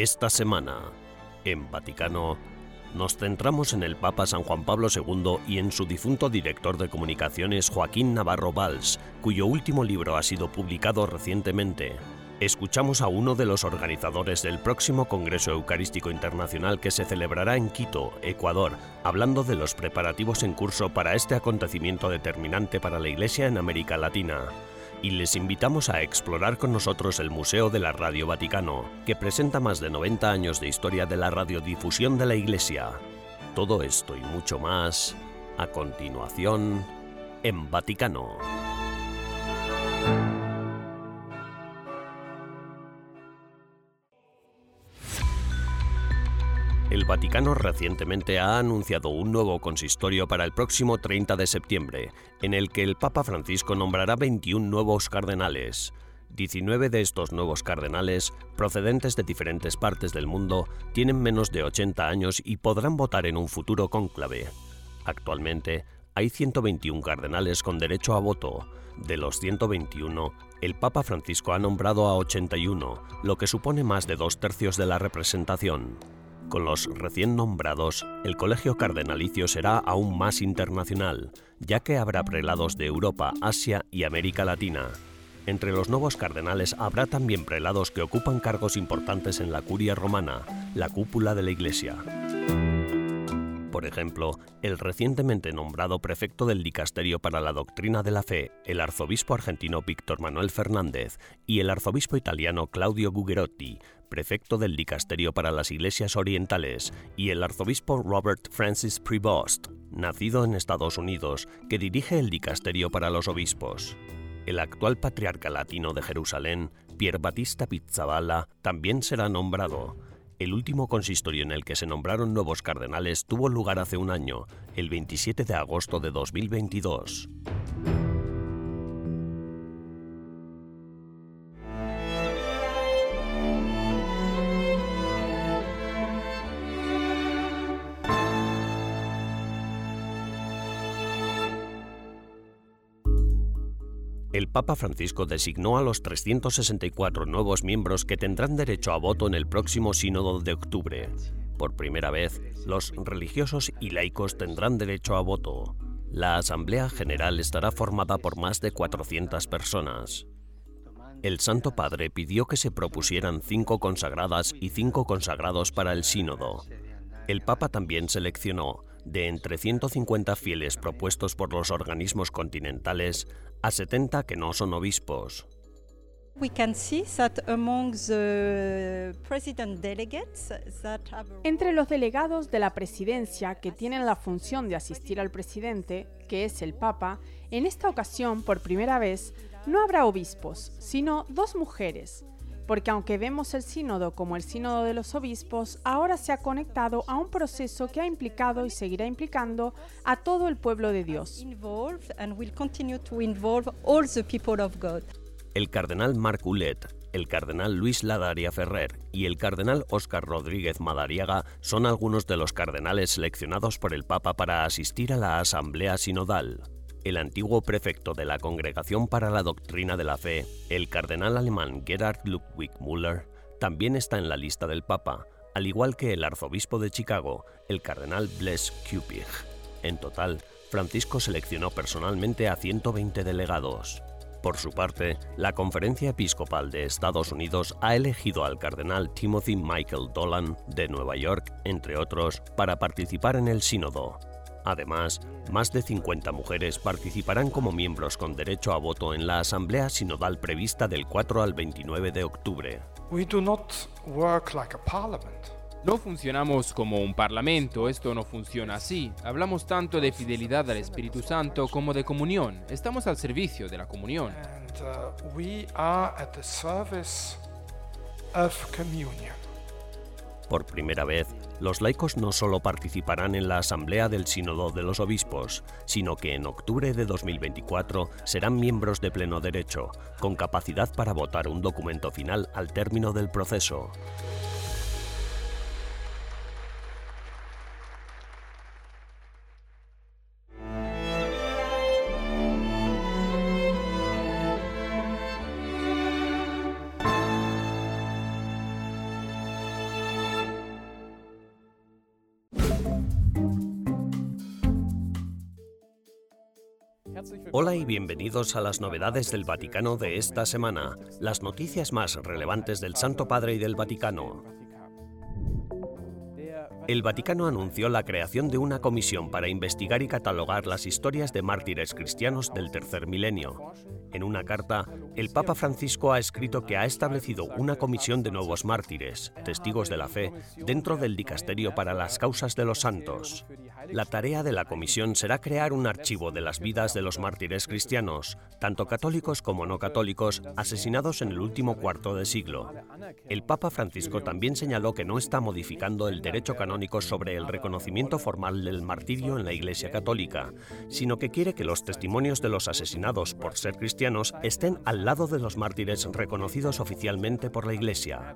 Esta semana, en Vaticano, nos centramos en el Papa San Juan Pablo II y en su difunto director de comunicaciones Joaquín Navarro Valls, cuyo último libro ha sido publicado recientemente. Escuchamos a uno de los organizadores del próximo Congreso Eucarístico Internacional que se celebrará en Quito, Ecuador, hablando de los preparativos en curso para este acontecimiento determinante para la Iglesia en América Latina y les invitamos a explorar con nosotros el Museo de la Radio Vaticano, que presenta más de 90 años de historia de la radiodifusión de la Iglesia. Todo esto y mucho más a continuación en Vaticano. Vaticano recientemente ha anunciado un nuevo consistorio para el próximo 30 de septiembre, en el que el Papa Francisco nombrará 21 nuevos cardenales. 19 de estos nuevos cardenales, procedentes de diferentes partes del mundo, tienen menos de 80 años y podrán votar en un futuro cónclave. Actualmente, hay 121 cardenales con derecho a voto. De los 121, el Papa Francisco ha nombrado a 81, lo que supone más de dos tercios de la representación. Con los recién nombrados, el colegio cardenalicio será aún más internacional, ya que habrá prelados de Europa, Asia y América Latina. Entre los nuevos cardenales habrá también prelados que ocupan cargos importantes en la curia romana, la cúpula de la Iglesia. Por ejemplo, el recientemente nombrado prefecto del Dicasterio para la Doctrina de la Fe, el arzobispo argentino Víctor Manuel Fernández, y el arzobispo italiano Claudio Gugerotti, prefecto del Dicasterio para las Iglesias Orientales, y el arzobispo Robert Francis Prevost, nacido en Estados Unidos, que dirige el Dicasterio para los Obispos. El actual patriarca latino de Jerusalén, Pier Battista Pizzaballa, también será nombrado. El último consistorio en el que se nombraron nuevos cardenales tuvo lugar hace un año, el 27 de agosto de 2022. Papa Francisco designó a los 364 nuevos miembros que tendrán derecho a voto en el próximo sínodo de octubre. Por primera vez, los religiosos y laicos tendrán derecho a voto. La Asamblea General estará formada por más de 400 personas. El Santo Padre pidió que se propusieran cinco consagradas y cinco consagrados para el sínodo. El Papa también seleccionó, de entre 150 fieles propuestos por los organismos continentales, a 70 que no son obispos. Entre los delegados de la presidencia que tienen la función de asistir al presidente, que es el Papa, en esta ocasión, por primera vez, no habrá obispos, sino dos mujeres, porque aunque vemos el sínodo como el sínodo de los obispos, ahora se ha conectado a un proceso que ha implicado y seguirá implicando a todo el pueblo de Dios. El cardenal Marc Ulet, el cardenal Luis Ladaria Ferrer y el cardenal Óscar Rodríguez Madariaga son algunos de los cardenales seleccionados por el Papa para asistir a la Asamblea Sinodal el antiguo prefecto de la Congregación para la Doctrina de la Fe, el cardenal alemán Gerhard Ludwig Müller, también está en la lista del Papa, al igual que el arzobispo de Chicago, el cardenal Bless Cupich. En total, Francisco seleccionó personalmente a 120 delegados. Por su parte, la Conferencia Episcopal de Estados Unidos ha elegido al cardenal Timothy Michael Dolan de Nueva York, entre otros, para participar en el sínodo. Además, más de 50 mujeres participarán como miembros con derecho a voto en la Asamblea Sinodal prevista del 4 al 29 de octubre. No funcionamos como un parlamento, esto no funciona así. Hablamos tanto de fidelidad al Espíritu Santo como de comunión. Estamos al servicio de la comunión. Por primera vez, los laicos no solo participarán en la Asamblea del Sínodo de los Obispos, sino que en octubre de 2024 serán miembros de pleno derecho, con capacidad para votar un documento final al término del proceso. Y bienvenidos a las novedades del Vaticano de esta semana, las noticias más relevantes del Santo Padre y del Vaticano. El Vaticano anunció la creación de una comisión para investigar y catalogar las historias de mártires cristianos del tercer milenio. En una carta, el Papa Francisco ha escrito que ha establecido una comisión de nuevos mártires, testigos de la fe, dentro del dicasterio para las causas de los santos. La tarea de la comisión será crear un archivo de las vidas de los mártires cristianos, tanto católicos como no católicos, asesinados en el último cuarto de siglo. El Papa Francisco también señaló que no está modificando el derecho canónico sobre el reconocimiento formal del martirio en la Iglesia Católica, sino que quiere que los testimonios de los asesinados por ser cristianos estén al lado de los mártires reconocidos oficialmente por la Iglesia.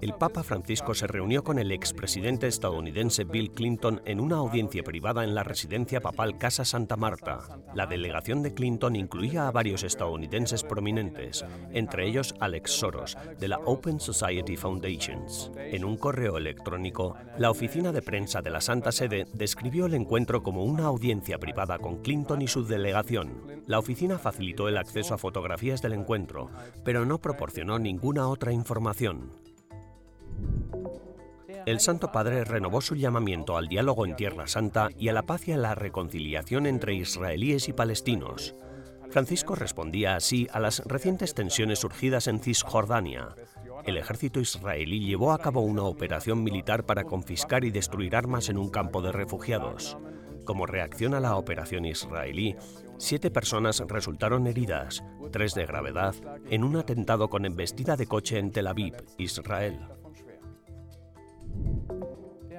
El Papa Francisco se reunió con el expresidente estadounidense Bill Clinton en una audiencia privada en la residencia papal Casa Santa Marta. La delegación de Clinton incluía a varios estadounidenses prominentes, entre ellos Alex Soros, de la Open Society Foundations. En un correo electrónico, la oficina de prensa de la Santa Sede describió el encuentro como una audiencia privada con Clinton y su delegación. La oficina facilitó el acceso a fotografías del encuentro, pero no proporcionó ninguna otra información. El Santo Padre renovó su llamamiento al diálogo en Tierra Santa y a la paz y a la reconciliación entre israelíes y palestinos. Francisco respondía así a las recientes tensiones surgidas en Cisjordania. El ejército israelí llevó a cabo una operación militar para confiscar y destruir armas en un campo de refugiados. Como reacción a la operación israelí, siete personas resultaron heridas, tres de gravedad, en un atentado con embestida de coche en Tel Aviv, Israel.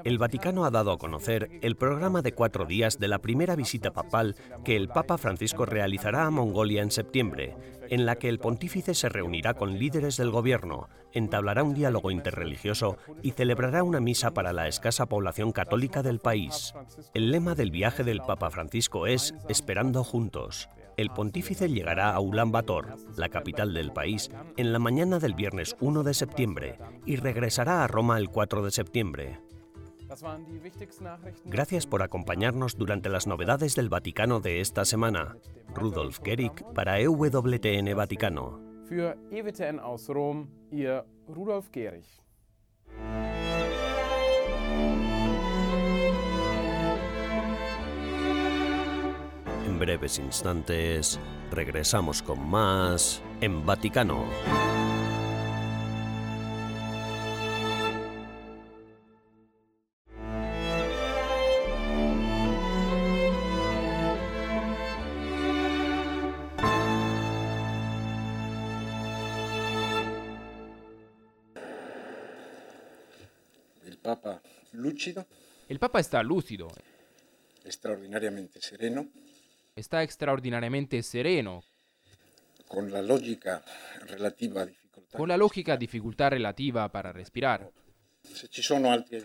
El Vaticano ha dado a conocer el programa de cuatro días de la primera visita papal que el Papa Francisco realizará a Mongolia en septiembre, en la que el pontífice se reunirá con líderes del gobierno, entablará un diálogo interreligioso y celebrará una misa para la escasa población católica del país. El lema del viaje del Papa Francisco es Esperando juntos. El pontífice llegará a Ulan Bator, la capital del país, en la mañana del viernes 1 de septiembre y regresará a Roma el 4 de septiembre. Gracias por acompañarnos durante las novedades del Vaticano de esta semana. Rudolf Gehrig para EWTN Vaticano. Für EWTN aus Rom, Ihr Rudolf Gehrig. En breves instantes regresamos con más en Vaticano. Papa lúcido. El Papa está lúcido. Extraordinariamente sereno. Está extraordinariamente sereno. Con la lógica relativa dificultad. Con la lógica dificultad relativa para respirar. Si,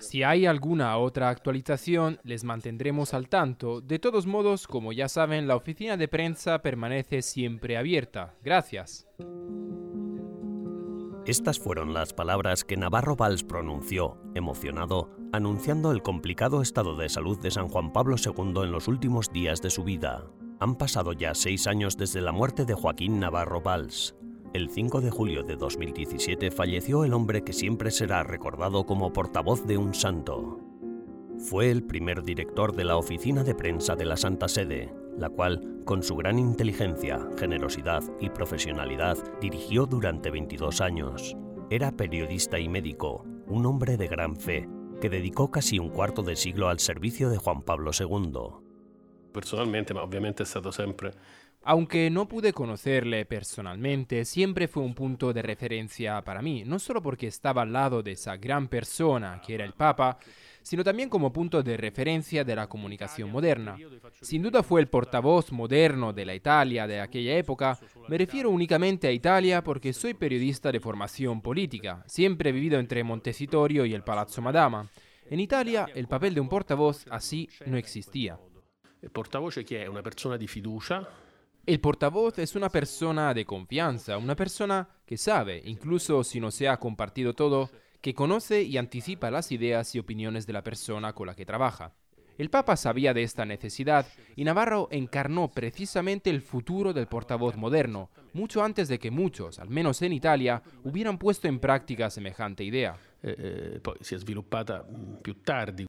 si hay alguna otra actualización, les mantendremos al tanto. De todos modos, como ya saben, la oficina de prensa permanece siempre abierta. Gracias. Estas fueron las palabras que Navarro Valls pronunció, emocionado, anunciando el complicado estado de salud de San Juan Pablo II en los últimos días de su vida. Han pasado ya seis años desde la muerte de Joaquín Navarro Valls. El 5 de julio de 2017 falleció el hombre que siempre será recordado como portavoz de un santo. Fue el primer director de la oficina de prensa de la Santa Sede, la cual, con su gran inteligencia, generosidad y profesionalidad, dirigió durante 22 años. Era periodista y médico, un hombre de gran fe, que dedicó casi un cuarto de siglo al servicio de Juan Pablo II. Personalmente, siempre aunque no pude conocerle personalmente, siempre fue un punto de referencia para mí, no solo porque estaba al lado de esa gran persona que era el Papa, sino también como punto de referencia de la comunicación moderna. Sin duda fue el portavoz moderno de la Italia de aquella época. Me refiero únicamente a Italia porque soy periodista de formación política. Siempre he vivido entre Montecitorio y el Palazzo Madama. En Italia el papel de un portavoz así no existía. El portavoz es una persona de fiducia el portavoz es una persona de confianza, una persona que sabe, incluso si no se ha compartido todo, que conoce y anticipa las ideas y opiniones de la persona con la que trabaja. El Papa sabía de esta necesidad y Navarro encarnó precisamente el futuro del portavoz moderno, mucho antes de que muchos, al menos en Italia, hubieran puesto en práctica semejante idea. Eh, poi si è sviluppata mm, più tardi.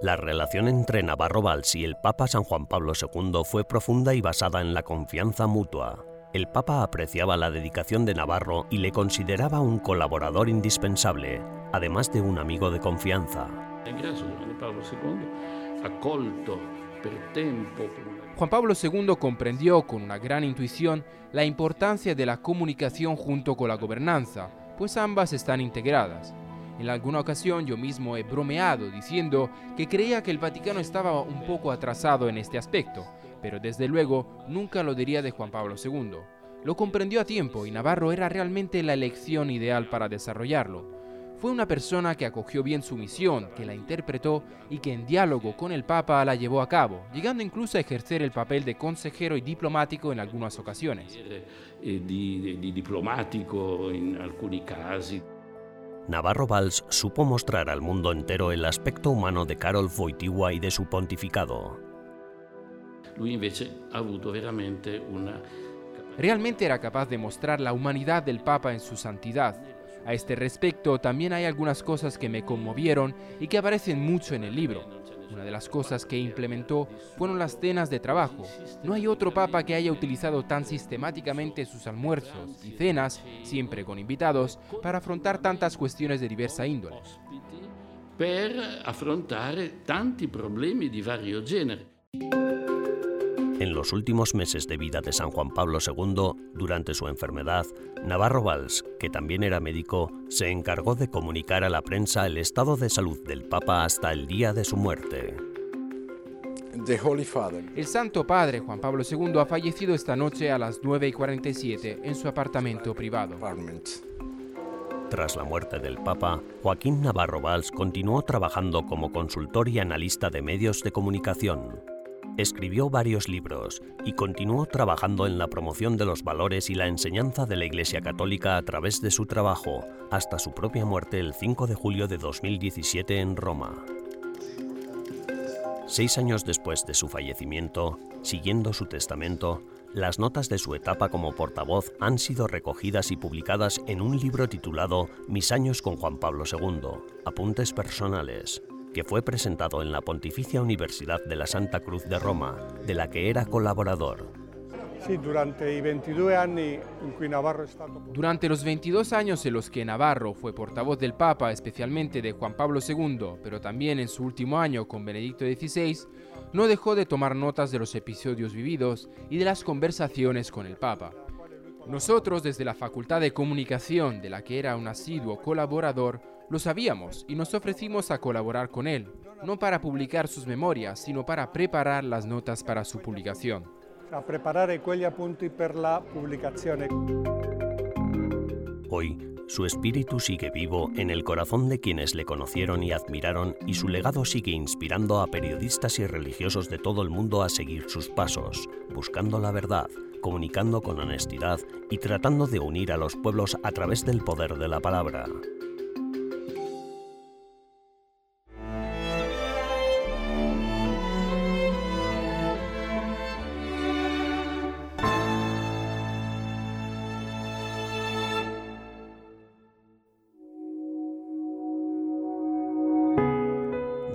La relación entre Navarro Valls y el Papa San Juan Pablo II fue profunda y basada en la confianza mutua. El Papa apreciaba la dedicación de Navarro y le consideraba un colaborador indispensable, además de un amigo de confianza. Juan Pablo II comprendió con una gran intuición la importancia de la comunicación junto con la gobernanza, pues ambas están integradas. En alguna ocasión yo mismo he bromeado diciendo que creía que el Vaticano estaba un poco atrasado en este aspecto, pero desde luego nunca lo diría de Juan Pablo II. Lo comprendió a tiempo y Navarro era realmente la elección ideal para desarrollarlo. Fue una persona que acogió bien su misión, que la interpretó y que en diálogo con el Papa la llevó a cabo, llegando incluso a ejercer el papel de consejero y diplomático en algunas ocasiones. E di, diplomático en algunos casos. Navarro Valls supo mostrar al mundo entero el aspecto humano de Karol Wojtyła y de su pontificado. Lui invece ha avuto veramente una... Realmente era capaz de mostrar la humanidad del Papa en su santidad. A este respecto también hay algunas cosas que me conmovieron y que aparecen mucho en el libro. Una de las cosas que implementó fueron las cenas de trabajo. No hay otro papa que haya utilizado tan sistemáticamente sus almuerzos y cenas, siempre con invitados, para afrontar tantas cuestiones de diversa índole. Per affrontare tanti problemi di vario genere. En los últimos meses de vida de San Juan Pablo II, durante su enfermedad, Navarro Valls, que también era médico, se encargó de comunicar a la prensa el estado de salud del Papa hasta el día de su muerte. El Santo Padre Juan Pablo II ha fallecido esta noche a las 9 y 47 en su apartamento privado. Tras la muerte del Papa, Joaquín Navarro Valls continuó trabajando como consultor y analista de medios de comunicación. Escribió varios libros y continuó trabajando en la promoción de los valores y la enseñanza de la Iglesia Católica a través de su trabajo, hasta su propia muerte el 5 de julio de 2017 en Roma. Seis años después de su fallecimiento, siguiendo su testamento, las notas de su etapa como portavoz han sido recogidas y publicadas en un libro titulado Mis años con Juan Pablo II, Apuntes Personales, que fue presentado en la Pontificia Universidad de la Santa Cruz de Roma, de la que era colaborador. Durante los 22 años en los que Navarro fue portavoz del Papa, especialmente de Juan Pablo II, pero también en su último año con Benedicto XVI, no dejó de tomar notas de los episodios vividos y de las conversaciones con el Papa. Nosotros, desde la Facultad de Comunicación, de la que era un asiduo colaborador, lo sabíamos y nos ofrecimos a colaborar con él, no para publicar sus memorias, sino para preparar las notas para su publicación. A preparar quegli appunti per la pubblicazione. Hoy, su espíritu sigue vivo en el corazón de quienes le conocieron y admiraron y su legado sigue inspirando a periodistas y religiosos de todo el mundo a seguir sus pasos, buscando la verdad, comunicando con honestidad y tratando de unir a los pueblos a través del poder de la palabra.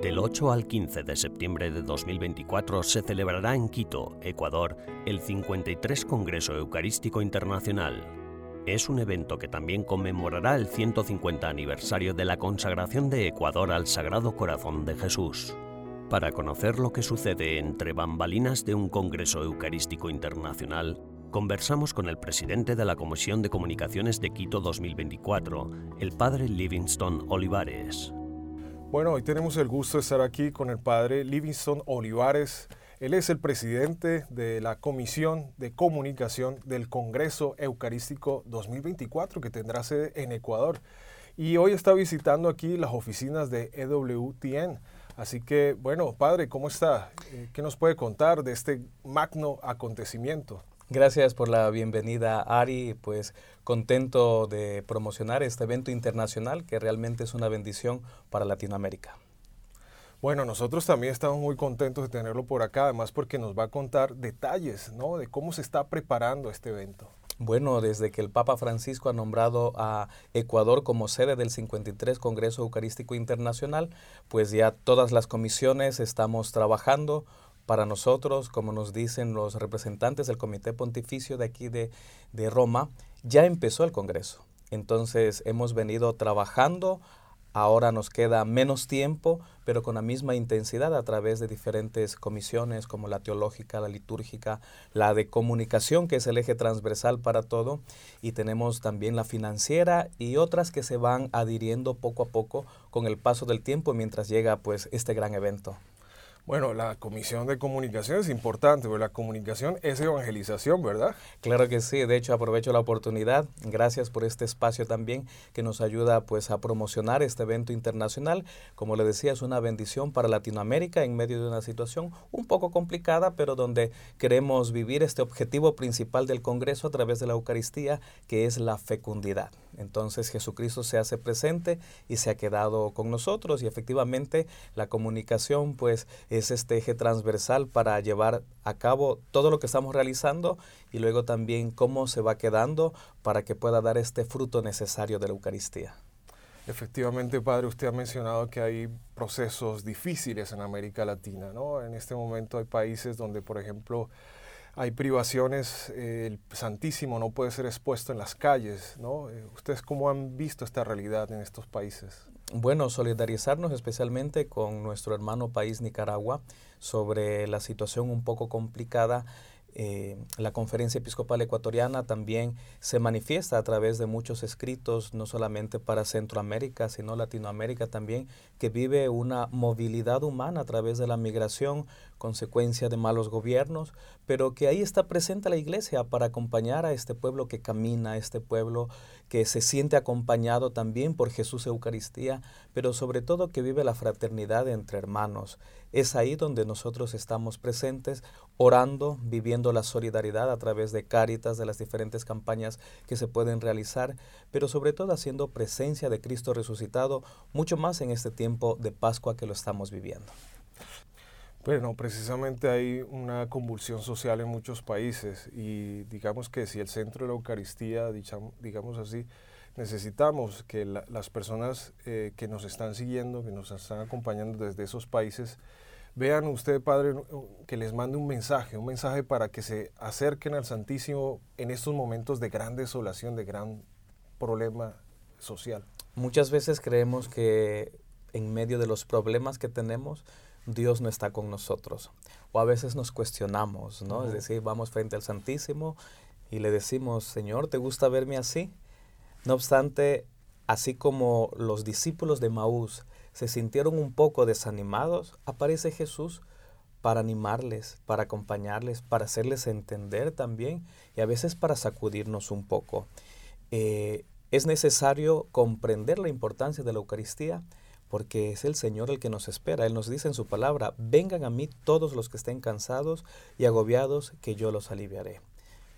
Del 8 al 15 de septiembre de 2024 se celebrará en Quito, Ecuador, el 53 Congreso Eucarístico Internacional. Es un evento que también conmemorará el 150 aniversario de la consagración de Ecuador al Sagrado Corazón de Jesús. Para conocer lo que sucede entre bambalinas de un Congreso Eucarístico Internacional, conversamos con el presidente de la Comisión de Comunicaciones de Quito 2024, el padre Livingston Olivares. Bueno, hoy tenemos el gusto de estar aquí con el padre Livingston Olivares. Él es el presidente de la Comisión de Comunicación del Congreso Eucarístico 2024 que tendrá sede en Ecuador. Y hoy está visitando aquí las oficinas de EWTN. Así que, bueno, padre, ¿cómo está? Eh, ¿Qué nos puede contar de este magno acontecimiento? Gracias por la bienvenida, Ari. Pues contento de promocionar este evento internacional que realmente es una bendición para Latinoamérica. Bueno, nosotros también estamos muy contentos de tenerlo por acá, además porque nos va a contar detalles ¿no? de cómo se está preparando este evento. Bueno, desde que el Papa Francisco ha nombrado a Ecuador como sede del 53 Congreso Eucarístico Internacional, pues ya todas las comisiones estamos trabajando para nosotros, como nos dicen los representantes del Comité Pontificio de aquí de, de Roma, ya empezó el Congreso. Entonces hemos venido trabajando Ahora nos queda menos tiempo, pero con la misma intensidad a través de diferentes comisiones como la teológica, la litúrgica, la de comunicación, que es el eje transversal para todo, y tenemos también la financiera y otras que se van adhiriendo poco a poco con el paso del tiempo mientras llega pues este gran evento. Bueno, la comisión de comunicación es importante, porque la comunicación es evangelización, ¿verdad? Claro que sí, de hecho aprovecho la oportunidad, gracias por este espacio también que nos ayuda pues a promocionar este evento internacional. Como le decía, es una bendición para Latinoamérica en medio de una situación un poco complicada, pero donde queremos vivir este objetivo principal del Congreso a través de la Eucaristía, que es la fecundidad. Entonces Jesucristo se hace presente y se ha quedado con nosotros y efectivamente la comunicación pues es este eje transversal para llevar a cabo todo lo que estamos realizando y luego también cómo se va quedando para que pueda dar este fruto necesario de la Eucaristía. Efectivamente, Padre, usted ha mencionado que hay procesos difíciles en América Latina, ¿no? En este momento hay países donde, por ejemplo, hay privaciones, eh, el Santísimo no puede ser expuesto en las calles, ¿no? Eh, ¿Ustedes cómo han visto esta realidad en estos países? Bueno, solidarizarnos especialmente con nuestro hermano país Nicaragua sobre la situación un poco complicada eh, la Conferencia Episcopal Ecuatoriana también se manifiesta a través de muchos escritos, no solamente para Centroamérica, sino Latinoamérica también, que vive una movilidad humana a través de la migración, consecuencia de malos gobiernos, pero que ahí está presente la iglesia para acompañar a este pueblo que camina, a este pueblo que se siente acompañado también por Jesús Eucaristía, pero sobre todo que vive la fraternidad entre hermanos. Es ahí donde nosotros estamos presentes, orando, viviendo la solidaridad a través de Cáritas, de las diferentes campañas que se pueden realizar, pero sobre todo haciendo presencia de Cristo resucitado, mucho más en este tiempo de Pascua que lo estamos viviendo. Bueno, precisamente hay una convulsión social en muchos países y digamos que si el centro de la Eucaristía, digamos así, necesitamos que las personas eh, que nos están siguiendo, que nos están acompañando desde esos países, vean usted, Padre, que les mande un mensaje, un mensaje para que se acerquen al Santísimo en estos momentos de gran desolación, de gran problema social. Muchas veces creemos que en medio de los problemas que tenemos, Dios no está con nosotros. O a veces nos cuestionamos, ¿no? Es decir, vamos frente al Santísimo y le decimos, Señor, ¿te gusta verme así? No obstante, así como los discípulos de Maús se sintieron un poco desanimados, aparece Jesús para animarles, para acompañarles, para hacerles entender también y a veces para sacudirnos un poco. Eh, es necesario comprender la importancia de la Eucaristía porque es el Señor el que nos espera. Él nos dice en su palabra, vengan a mí todos los que estén cansados y agobiados, que yo los aliviaré.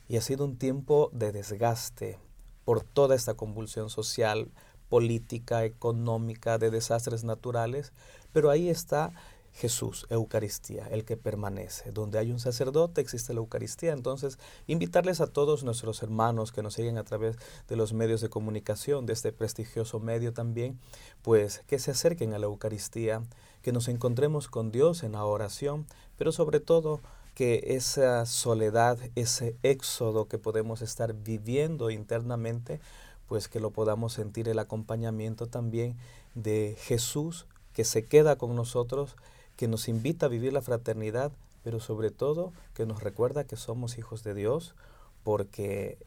Y ha sido un tiempo de desgaste por toda esta convulsión social, política, económica, de desastres naturales, pero ahí está Jesús, Eucaristía, el que permanece. Donde hay un sacerdote existe la Eucaristía. Entonces, invitarles a todos nuestros hermanos que nos siguen a través de los medios de comunicación, de este prestigioso medio también, pues que se acerquen a la Eucaristía, que nos encontremos con Dios en la oración, pero sobre todo que esa soledad, ese éxodo que podemos estar viviendo internamente, pues que lo podamos sentir el acompañamiento también de Jesús que se queda con nosotros, que nos invita a vivir la fraternidad, pero sobre todo que nos recuerda que somos hijos de Dios, porque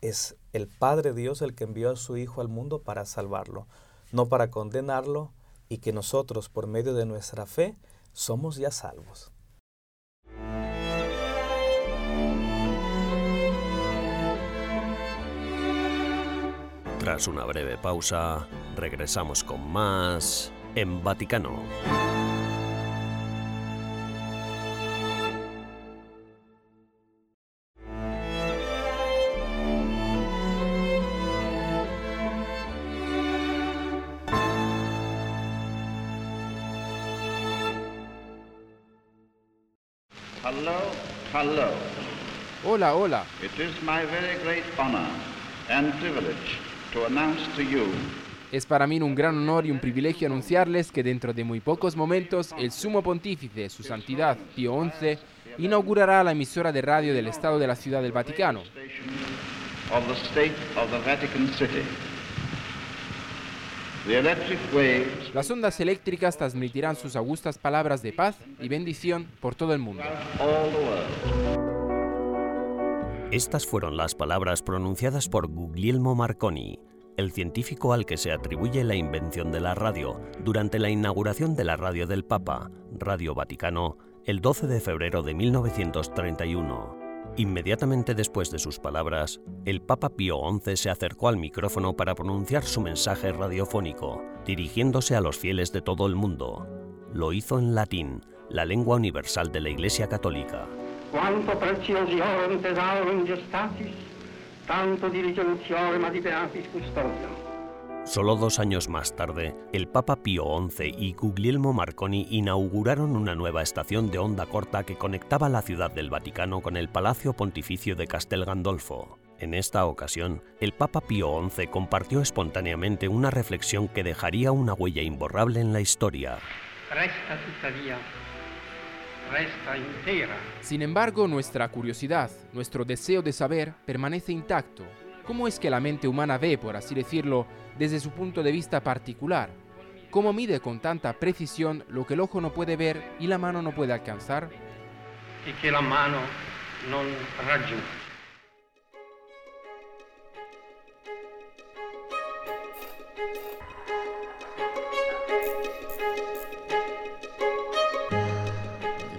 es el Padre Dios el que envió a su Hijo al mundo para salvarlo, no para condenarlo, y que nosotros, por medio de nuestra fe, somos ya salvos. Tras una breve pausa, regresamos con más en Vaticano. Hello, hello. Hola, hola. It is my very great honor and privilege to announce to you Es para mí un gran honor y un privilegio anunciarles que dentro de muy pocos momentos el sumo pontífice, su santidad Pío XI, inaugurará la emisora de radio del Estado de la Ciudad del Vaticano. Las ondas eléctricas transmitirán sus augustas palabras de paz y bendición por todo el mundo. Estas fueron las palabras pronunciadas por Guglielmo Marconi, el científico al que se atribuye la invención de la radio durante la inauguración de la radio del Papa, Radio Vaticano, el 12 de febrero de 1931. Inmediatamente después de sus palabras, el Papa Pío XI se acercó al micrófono para pronunciar su mensaje radiofónico, dirigiéndose a los fieles de todo el mundo. Lo hizo en latín, la lengua universal de la Iglesia Católica. Quanto preziosi orum thesaurum gestatis, tanto diligenziorem adiperatis custodiam. Solo dos años más tarde, el Papa Pío XI y Guglielmo Marconi inauguraron una nueva estación de onda corta que conectaba la ciudad del Vaticano con el Palacio Pontificio de Castel Gandolfo. En esta ocasión, el Papa Pío XI compartió espontáneamente una reflexión que dejaría una huella imborrable en la historia. Resta tuttavia, resta intera. Sin embargo, nuestra curiosidad, nuestro deseo de saber, permanece intacto. ¿Cómo es que la mente humana ve, por así decirlo, desde su punto de vista particular? ¿Cómo mide con tanta precisión lo que el ojo no puede ver y la mano no puede alcanzar? E che la mano raggiunge.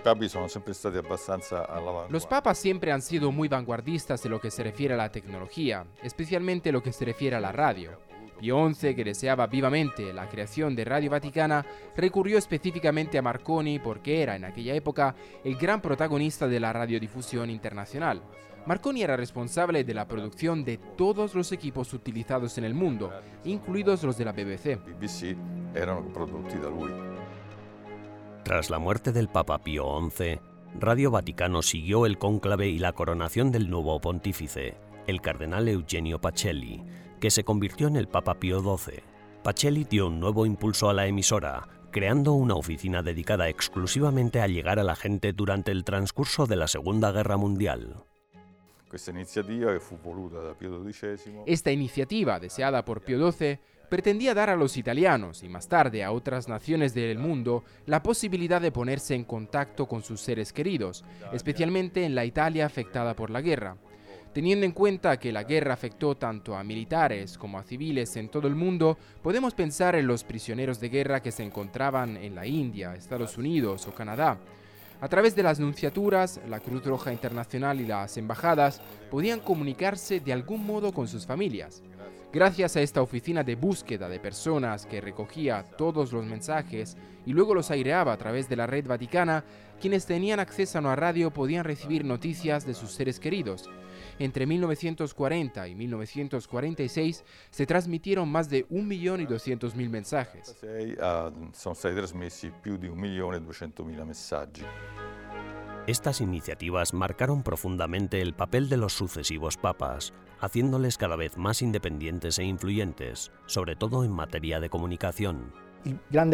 Papi sono sempre stati abbastanza all'avanguardia. Los papas siempre han sido muy vanguardistas en lo que se refiere a la tecnología, especialmente lo que se refiere a la radio. Pío XI, que deseaba vivamente la creación de Radio Vaticana, recurrió específicamente a Marconi porque era en aquella época el gran protagonista de la radiodifusión internacional. Marconi era responsable de la producción de todos los equipos utilizados en el mundo, incluidos los de la BBC. BBC erano prodotti da lui. Tras la muerte del Papa Pío XI, Radio Vaticano siguió el cónclave y la coronación del nuevo pontífice, el cardenal Eugenio Pacelli, que se convirtió en el Papa Pío XII. Pacelli dio un nuevo impulso a la emisora, creando una oficina dedicada exclusivamente a llegar a la gente durante el transcurso de la Segunda Guerra Mundial. Esta iniciativa, deseada por Pío XII, pretendía dar a los italianos y más tarde a otras naciones del mundo la posibilidad de ponerse en contacto con sus seres queridos, especialmente en la Italia afectada por la guerra. Teniendo en cuenta que la guerra afectó tanto a militares como a civiles en todo el mundo, podemos pensar en los prisioneros de guerra que se encontraban en la India, Estados Unidos o Canadá. A través de las nunciaturas, la Cruz Roja Internacional y las embajadas podían comunicarse de algún modo con sus familias. Gracias a esta oficina de búsqueda de personas que recogía todos los mensajes y luego los aireaba a través de la red vaticana, quienes tenían acceso a una radio podían recibir noticias de sus seres queridos. Entre 1940 y 1946 se transmitieron más de 1.200.000 mensajes. Ah, sono stati trasmessi più di 1.200.000 messaggi. Estas iniciativas marcaron profundamente el papel de los sucesivos papas, haciéndoles cada vez más independientes e influyentes, sobre todo en materia de comunicación.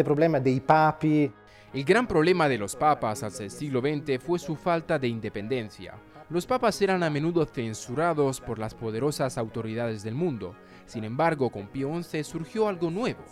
Problema El gran problema de los papas hasta el siglo XX fue su falta de independencia. Los papas eran a menudo censurados por las poderosas autoridades del mundo. Sin embargo, con Pío XI surgió algo nuevo.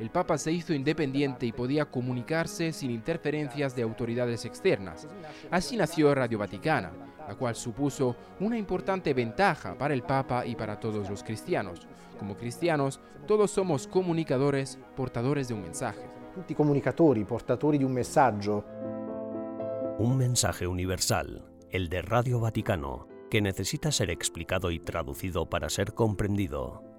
El papa se hizo independiente y podía comunicarse sin interferencias de autoridades externas. Así nació Radio Vaticana, la cual supuso una importante ventaja para el papa y para todos los cristianos. Como cristianos, todos somos comunicadores, portadores de un mensaje. tutti comunicatori, portatori di un messaggio. Un mensaje universal, el de Radio Vaticano, que necesita ser explicado y traducido para ser comprendido.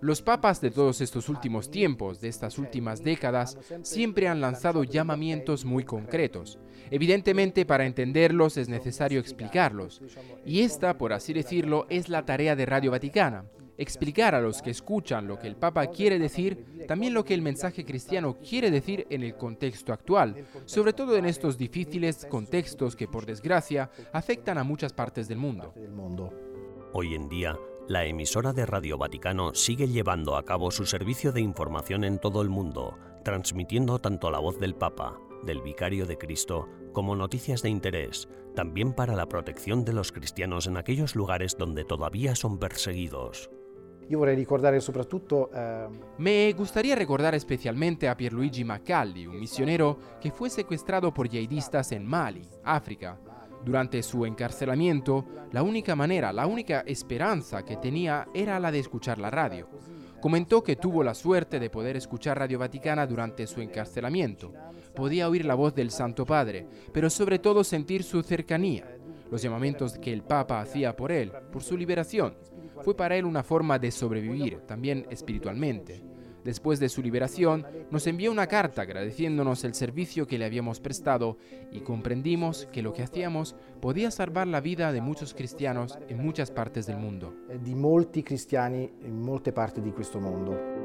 Los papas de todos estos últimos tiempos, de estas últimas décadas, siempre han lanzado llamamientos muy concretos. Evidentemente, para entenderlos es necesario explicarlos. Y esta, por así decirlo, es la tarea de Radio Vaticana. explicar a los que escuchan lo que el Papa quiere decir, también lo que el mensaje cristiano quiere decir en el contexto actual, sobre todo en estos difíciles contextos que por desgracia afectan a muchas partes del mundo. Hoy en día, la emisora de Radio Vaticano sigue llevando a cabo su servicio de información en todo el mundo, transmitiendo tanto la voz del Papa, del Vicario de Cristo, como noticias de interés, también para la protección de los cristianos en aquellos lugares donde todavía son perseguidos. Io vorrei ricordare soprattutto... eh, Me gustaría recordar especialmente a Pierluigi Maccalli, un misionero que fue secuestrado por yihadistas en Mali, África. Durante su encarcelamiento, la única manera, la única esperanza que tenía era la de escuchar la radio. Comentó que tuvo la suerte de poder escuchar Radio Vaticana durante su encarcelamiento. Podía oír la voz del Santo Padre, pero sobre todo sentir su cercanía, los llamamientos que el Papa hacía por él, por su liberación. Fue para él una forma de sobrevivir, también espiritualmente. Después de su liberación, nos envió una carta agradeciéndonos el servicio que le habíamos prestado y comprendimos que lo que hacíamos podía salvar la vida de muchos cristianos en muchas partes del mundo. di molti cristiani in molte parti di questo mondo.